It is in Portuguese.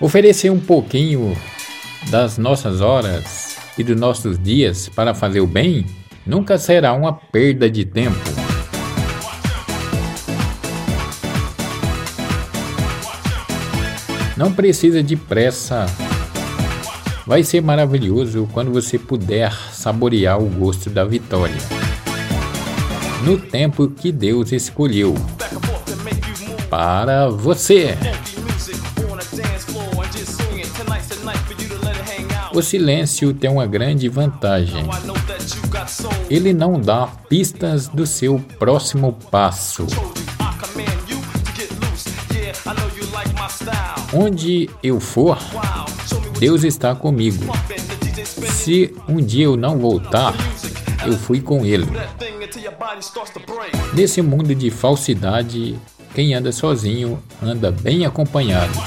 Oferecer um pouquinho das nossas horas e dos nossos dias para fazer o bem nunca será uma perda de tempo. Não precisa de pressa. Vai ser maravilhoso quando você puder saborear o gosto da vitória. No tempo que Deus escolheu para você. O silêncio tem uma grande vantagem. Ele não dá pistas do seu próximo passo. Onde eu for, Deus está comigo. Se um dia eu não voltar, eu fui com Ele. Nesse mundo de falsidade, quem anda sozinho anda bem acompanhado.